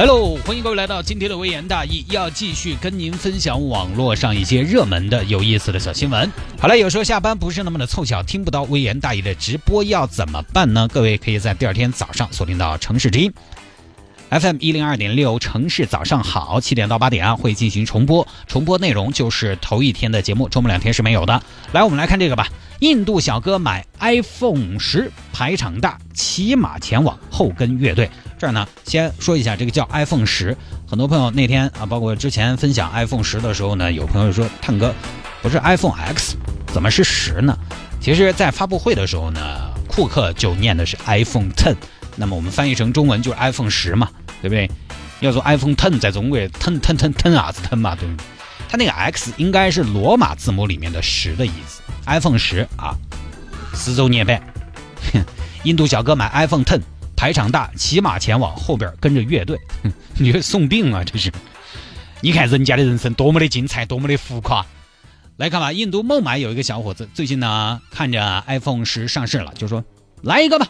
来喽！欢迎各位来到今天的微言大义，要继续跟您分享网络上一些热门的、有意思的小新闻。好了，有时候下班不是那么的凑巧，听不到微言大义的直播要怎么办呢？各位可以在第二天早上锁定到城市之音 FM 一零二点六，城市早上好，七点到八点啊会进行重播，重播内容就是头一天的节目，周末两天是没有的。来，我们来看这个吧。印度小哥买 iPhone 十，排场大，骑马前往后跟乐队。这儿呢，先说一下这个叫 iPhone 十。很多朋友那天啊，包括之前分享 iPhone 十的时候呢，有朋友说探哥不是 iPhone X，怎么是十呢？其实，在发布会的时候呢，库克就念的是 iPhone Ten，那么我们翻译成中文就是 iPhone 十嘛，对不对？要说 iPhone Ten 在中国 ten ten ten ten 啊子 ten 嘛，对不对？它那个 X 应该是罗马字母里面的十的意思。iPhone 十啊，十周年版，印度小哥买 iPhone Ten，排场大，骑马前往，后边跟着乐队，你这送病啊！这是，你看人家的人生多么的精彩，多么的浮夸。来看吧，印度孟买有一个小伙子，最近呢看着 iPhone 十上市了，就说来一个吧。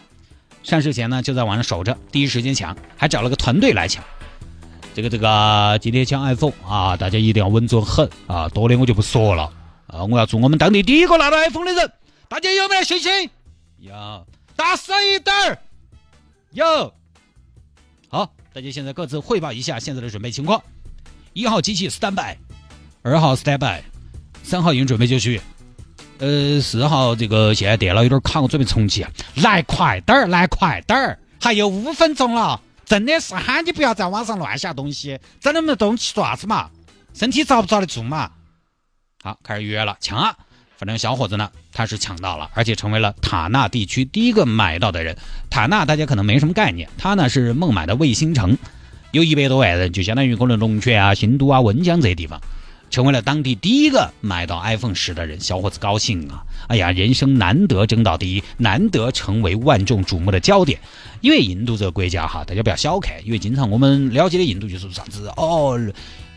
上市前呢就在网上守着，第一时间抢，还找了个团队来抢。这个这个今天抢 iPhone 啊，大家一定要稳准狠啊，多的我就不说了。啊！我要做我们当地第一个拿到 iPhone 的人，大家有没有信心？有，大声一点儿。有。好，大家现在各自汇报一下现在的准备情况。一号机器 stand by，二号 stand by，三号已经准备就绪。呃，四号这个现在电脑有点卡，我准备重启。来快点儿，来快点儿，还有五分钟了。真的是喊你不要在网上乱下东西，整那么多东西做啥子嘛？身体遭不遭得住嘛？好，开始预约了，抢啊！反正小伙子呢，他是抢到了，而且成为了塔纳地区第一个买到的人。塔纳大家可能没什么概念，它呢是孟买的卫星城，有一百多万人，就相当于可能龙泉啊、新都啊、温江这些地方，成为了当地第一个买到 iPhone 十的人。小伙子高兴啊！哎呀，人生难得争到第一，难得成为万众瞩目的焦点。因为印度这个国家哈，大家不要小看，因为经常我们了解的印度就是啥子哦。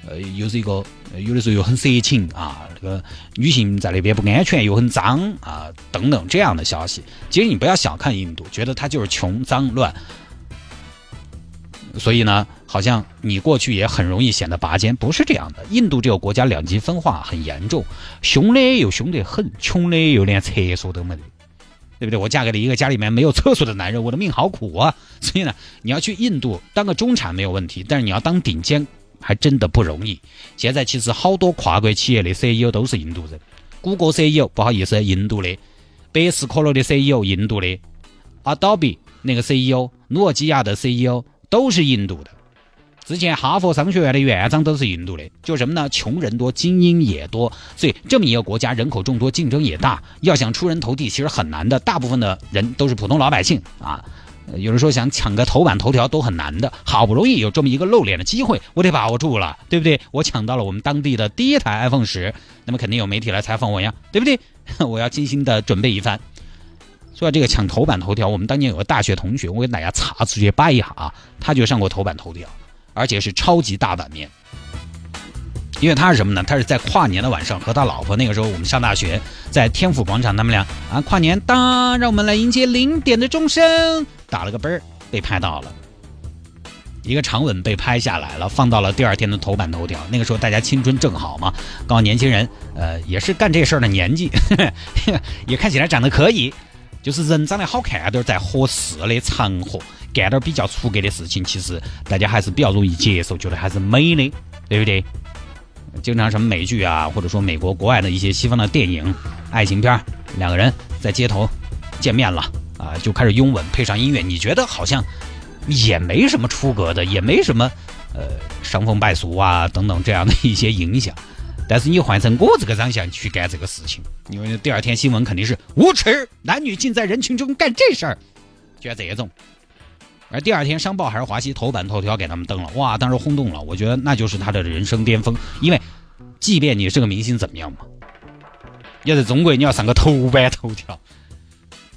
呃，又是一个有的时候又很色情啊，这个女性在那边不安全，又很脏啊，等等这样的消息。其实你不要小看印度，觉得它就是穷、脏、乱。所以呢，好像你过去也很容易显得拔尖，不是这样的。印度这个国家两极分化很严重，凶的又凶得很，穷的又连厕所都没得，对不对？我嫁给了一个家里面没有厕所的男人，我的命好苦啊！所以呢，你要去印度当个中产没有问题，但是你要当顶尖。还真的不容易。现在其实好多跨国企业的 CEO 都是印度人，谷歌 CEO 不好意思，印度的；百事可乐的 CEO 印度的；Adobe 那个 CEO，诺基亚的 CEO 都是印度的。之前哈佛商学院的院长都是印度的。就什么呢？穷人多，精英也多，所以这么一个国家人口众多，竞争也大，要想出人头地其实很难的。大部分的人都是普通老百姓啊。有人说想抢个头版头条都很难的，好不容易有这么一个露脸的机会，我得把握住了，对不对？我抢到了我们当地的第一台 iPhone 十，那么肯定有媒体来采访我呀，对不对？我要精心的准备一番。说到这个抢头版头条，我们当年有个大学同学，我给大家查出去扒一下啊，他就上过头版头条，而且是超级大版面。因为他是什么呢？他是在跨年的晚上和他老婆，那个时候我们上大学，在天府广场，他们俩啊跨年当，让我们来迎接零点的钟声，打了个啵儿，被拍到了，一个长吻被拍下来了，放到了第二天的头版头条。那个时候大家青春正好嘛，刚年轻人，呃，也是干这事儿的年纪，也看起来长得可以，就是人长得好看点，在合适的场合干点比较出格的事情，其实大家还是比较容易接受，觉得还是美的，对不对？经常什么美剧啊，或者说美国国外的一些西方的电影、爱情片，两个人在街头见面了啊，就开始拥吻，配上音乐，你觉得好像也没什么出格的，也没什么呃伤风败俗啊等等这样的一些影响。但是你换成我这个长相去干这个事情，因为第二天新闻肯定是无耻，男女竟在人群中干这事儿，就要这种。而第二天，商报还是华西头版头条给他们登了，哇，当时轰动了。我觉得那就是他的人生巅峰，因为，即便你是个明星，怎么样嘛？要在中国，你要上个头版头条，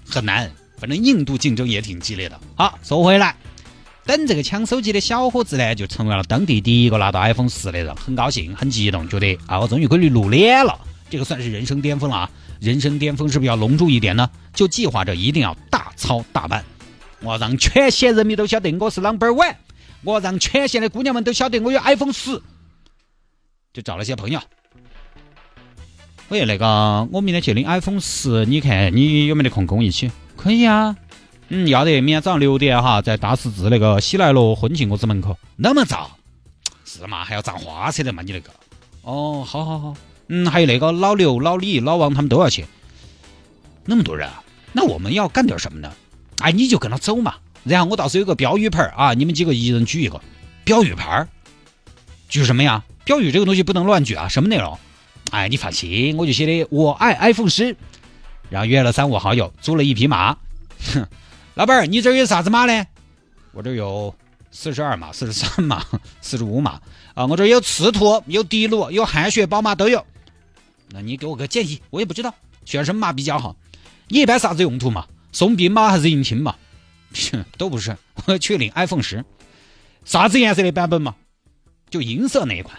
很难。反正印度竞争也挺激烈的。好，收回来，等这个抢手机的小伙子呢，就成为了当地第一个拿到 iPhone 十的人，很高兴，很激动，觉得啊，我终于可以露脸了，这个算是人生巅峰了啊！人生巅峰是不是要隆重一点呢？就计划着一定要大操大办，我让全县人民都晓得我是 Number One，我让全县的姑娘们都晓得我有 iPhone 十，就找了些朋友。喂，那个，我明天去领 iPhone 十，你看你有没得空跟我一起？可以啊，嗯，要得，明天早上六点哈，在大十字那个喜来乐婚庆公司门口。那么早？是嘛？还要藏花车的嘛？你那个？哦，好好好，嗯，还有那个老刘、老李、老王他们都要去。那么多人啊？那我们要干点什么呢？哎，你就跟他走嘛，然后我到时候有个标语牌啊，你们几个一人举一个标语牌举什么呀？标语这个东西不能乱举啊，什么内容？哎，你放心，我就写的我爱 iPhone 十，然后约了三五好友，租了一匹马。哼，老板儿，你这有啥子码呢？我这有四十二码、四十三码、四十五码啊。我这有赤兔、有迪卢、有汗血宝马都有。那你给我个建议，我也不知道选什么码比较好。你一般啥子用途嘛？送兵马还是迎亲嘛？都不是，我去领 iPhone 十。啥子颜色的版本嘛？就银色那一款。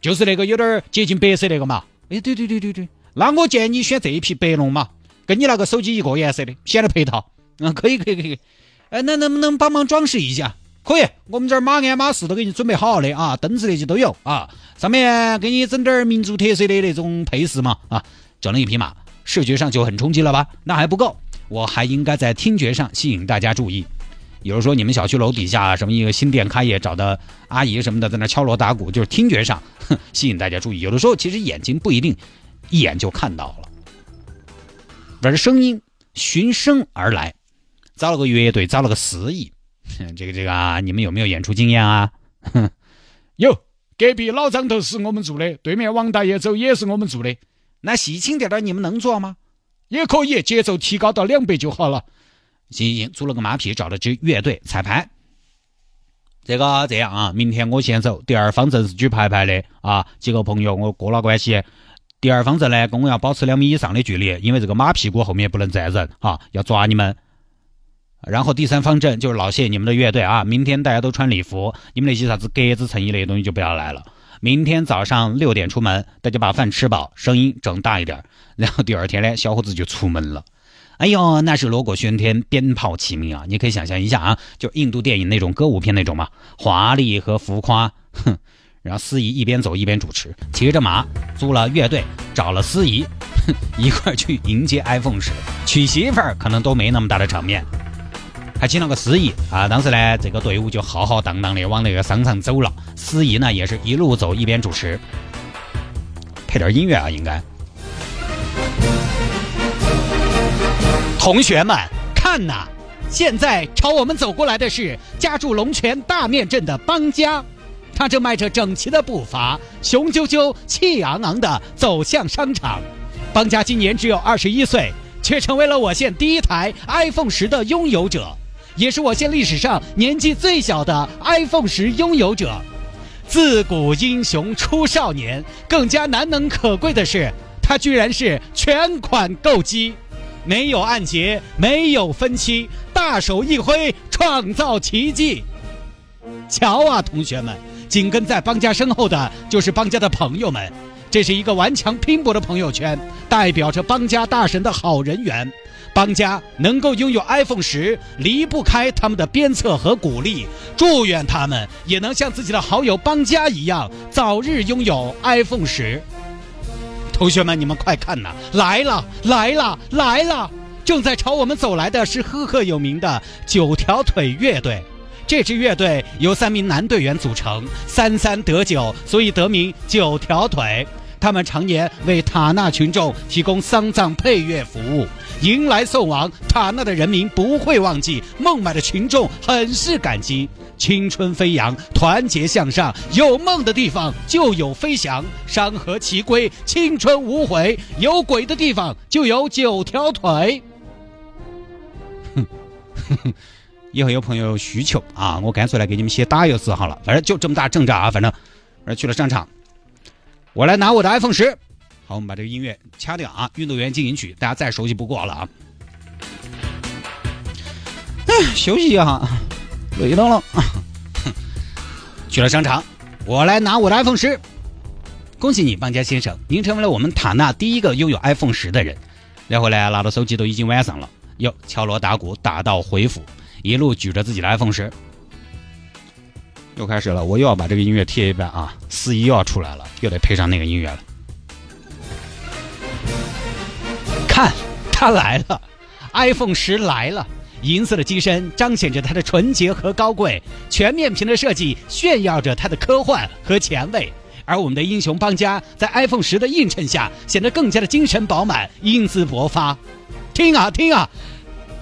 就是那个有点接近白色那个嘛，哎，对对对对对，那我建议你选这一批白龙嘛，跟你那个手机一个颜色的，显得配套。嗯，可以可以可以，哎，那能不能帮忙装饰一下？可以，我们这马鞍马饰都给你准备好的啊，凳子那些都有啊，上面给你整点民族特色的那种配饰嘛啊，整了一匹马，视觉上就很冲击了吧？那还不够，我还应该在听觉上吸引大家注意。比如说，你们小区楼底下什么一个新店开业，找的阿姨什么的在那敲锣打鼓，就是听觉上吸引大家注意。有的时候其实眼睛不一定一眼就看到了，而声音循声而来。找了个乐队，找了个司仪，这个这个啊，你们有没有演出经验啊？有，隔壁老张头是我们做的，对面王大爷走也是我们做的。那喜庆点的你们能做吗？也可以，节奏提高到两倍就好了。行行行，租了个马匹，找了支乐队彩排。这个这样啊，明天我先走。第二方阵是举牌牌的啊，几个朋友我过了关系。第二方阵呢，跟我要保持两米以上的距离，因为这个马屁股后面不能站人啊，要抓你们。然后第三方阵就是老谢你们的乐队啊，明天大家都穿礼服，你们那些啥子格子衬衣那些东西就不要来了。明天早上六点出门，大家把饭吃饱，声音整大一点，然后第二天呢，小伙子就出门了。哎呦，那是锣鼓喧天，鞭炮齐鸣啊！你可以想象一下啊，就印度电影那种歌舞片那种嘛，华丽和浮夸。哼，然后司仪一边走一边主持，骑着马，租了乐队，找了司仪，哼一块去迎接 iPhone 十，娶媳妇儿可能都没那么大的场面，还请了个司仪啊。当时呢，这个队伍就浩浩荡荡的往那个商场走了，司仪呢也是一路走一边主持，配点音乐啊，应该。同学们，看呐！现在朝我们走过来的是家住龙泉大面镇的邦家，他正迈着整齐的步伐，雄赳赳、气昂昂地走向商场。邦家今年只有二十一岁，却成为了我县第一台 iPhone 十的拥有者，也是我县历史上年纪最小的 iPhone 十拥有者。自古英雄出少年，更加难能可贵的是，他居然是全款购机。没有按揭，没有分期，大手一挥，创造奇迹。瞧啊，同学们，紧跟在邦家身后的就是邦家的朋友们，这是一个顽强拼搏的朋友圈，代表着邦家大神的好人缘。邦家能够拥有 iPhone 十，离不开他们的鞭策和鼓励。祝愿他们也能像自己的好友邦家一样，早日拥有 iPhone 十。同学们，你们快看呐！来了，来了，来了！正在朝我们走来的是赫赫有名的九条腿乐队。这支乐队由三名男队员组成，三三得九，所以得名九条腿。他们常年为塔纳群众提供丧葬配乐服务，迎来送往，塔纳的人民不会忘记，孟买的群众很是感激。青春飞扬，团结向上，有梦的地方就有飞翔，山河齐归，青春无悔。有鬼的地方就有九条腿。哼，以后有朋友需求啊，我干脆来给你们写打油诗好了。反正就这么大阵仗啊，反正，而去了商场，我来拿我的 iPhone 十。好，我们把这个音乐掐掉啊，运动员进行曲，大家再熟悉不过了啊。哎，休息一下，累到了。去了商场，我来拿我的 iPhone 十。恭喜你，邦家先生，您成为了我们塔纳第一个拥有 iPhone 十的人。然后呢，拿到手机都已经晚上了，哟，敲锣打鼓，打道回府，一路举着自己的 iPhone 十。又开始了，我又要把这个音乐贴一遍啊！四一又要出来了，又得配上那个音乐了。看，它来了，iPhone 十来了，银色的机身彰显着它的纯洁和高贵，全面屏的设计炫耀着它的科幻和前卫。而我们的英雄邦家在 iPhone 十的映衬下，显得更加的精神饱满，英姿勃发。听啊听啊！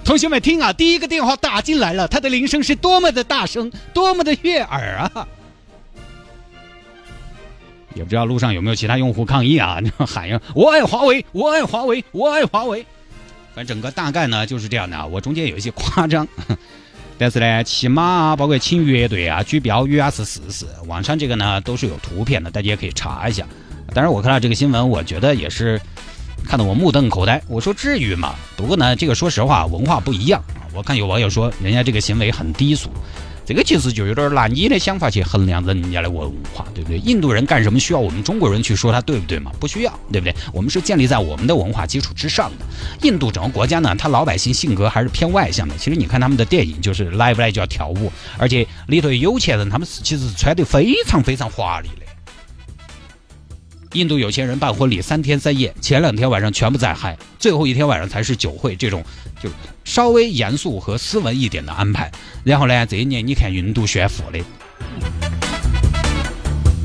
同学们听啊，第一个电话打进来了，它的铃声是多么的大声，多么的悦耳啊！也不知道路上有没有其他用户抗议啊？喊呀，我爱华为，我爱华为，我爱华为。反正整个大概呢就是这样的啊。我中间有一些夸张，但是呢，骑马啊，包括请乐队啊，举标语啊是事实。网上这个呢都是有图片的，大家也可以查一下。当然，我看到这个新闻，我觉得也是。看得我目瞪口呆，我说至于吗？不过呢，这个说实话，文化不一样啊。我看有网友说，人家这个行为很低俗，这个其实就有点拿你的想法去衡量人家的文化，对不对？印度人干什么需要我们中国人去说他对不对嘛？不需要，对不对？我们是建立在我们的文化基础之上的。印度整个国家呢，他老百姓性格还是偏外向的。其实你看他们的电影，就是来不来就要跳舞，而且里头有钱人，他们其实穿得非常非常华丽的。印度有钱人办婚礼三天三夜，前两天晚上全部在嗨，最后一天晚上才是酒会，这种就稍微严肃和斯文一点的安排。然后呢，这一年你看印度炫富的，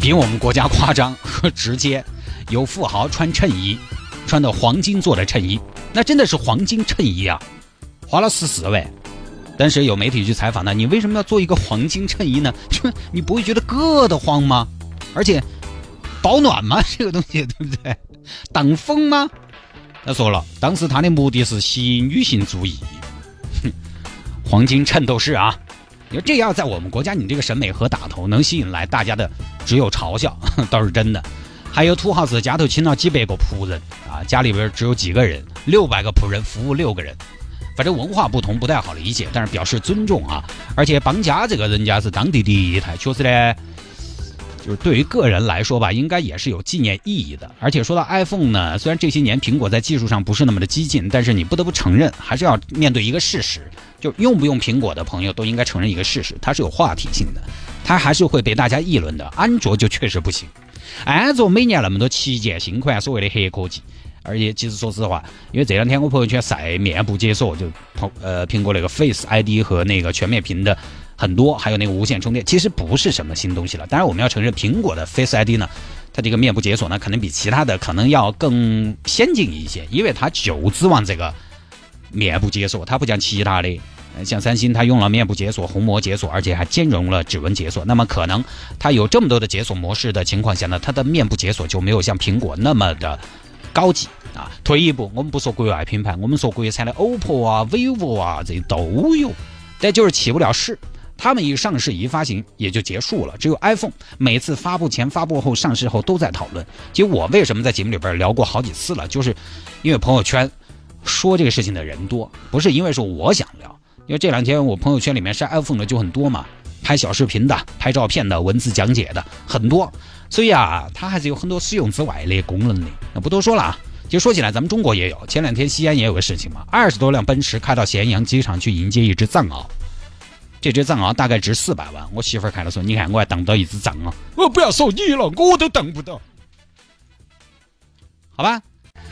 比我们国家夸张和直接。有富豪穿衬衣，穿的黄金做的衬衣，那真的是黄金衬衣啊，花了十四万。但是有媒体去采访他，你为什么要做一个黄金衬衣呢？你不会觉得硌得慌吗？而且。保暖吗？这个东西对不对？挡风吗？他说了，当时他的目的是吸引女性注意。哼，黄金衬斗士啊！你说这要在我们国家，你这个审美和打头能吸引来大家的，只有嘲笑，倒是真的。还有土豪子家头请了几百个仆人啊，家里边只有几个人，六百个仆人服务六个人。反正文化不同不太好理解，但是表示尊重啊。而且邦家这个人家是当地第一台，确实呢。就是对于个人来说吧，应该也是有纪念意义的。而且说到 iPhone 呢，虽然这些年苹果在技术上不是那么的激进，但是你不得不承认，还是要面对一个事实，就用不用苹果的朋友都应该承认一个事实，它是有话题性的，它还是会被大家议论的。安卓就确实不行，安卓每年那么多旗舰新款，所谓的黑科技，而且其实说实话，因为这两天我朋友圈晒面部解锁，就呃苹果那个 Face ID 和那个全面屏的。很多，还有那个无线充电，其实不是什么新东西了。当然，我们要承认，苹果的 Face ID 呢，它这个面部解锁呢，可能比其他的可能要更先进一些，因为它就指望这个面部解锁，它不像其他的，像三星，它用了面部解锁、虹膜解锁，而且还兼容了指纹解锁。那么，可能它有这么多的解锁模式的情况下呢，它的面部解锁就没有像苹果那么的高级啊。退一步，我们不说国外品牌，我们说国产的 OPPO 啊、vivo 啊，这都有，但就是起不了势。他们一上市一发行也就结束了，只有 iPhone 每次发布前、发布后、上市后都在讨论。其实我为什么在节目里边聊过好几次了，就是因为朋友圈说这个事情的人多，不是因为说我想聊。因为这两天我朋友圈里面晒 iPhone 的就很多嘛，拍小视频的、拍照片的、文字讲解的很多，所以啊，它还是有很多使用之外的功能的。那不多说了啊，就说起来，咱们中国也有，前两天西安也有个事情嘛，二十多辆奔驰开到咸阳机场去迎接一只藏獒。这只藏獒大概值四百万，我媳妇儿看了说：“你看，我还当不到一只藏獒，我不要说你了，我都当不到。”好吧，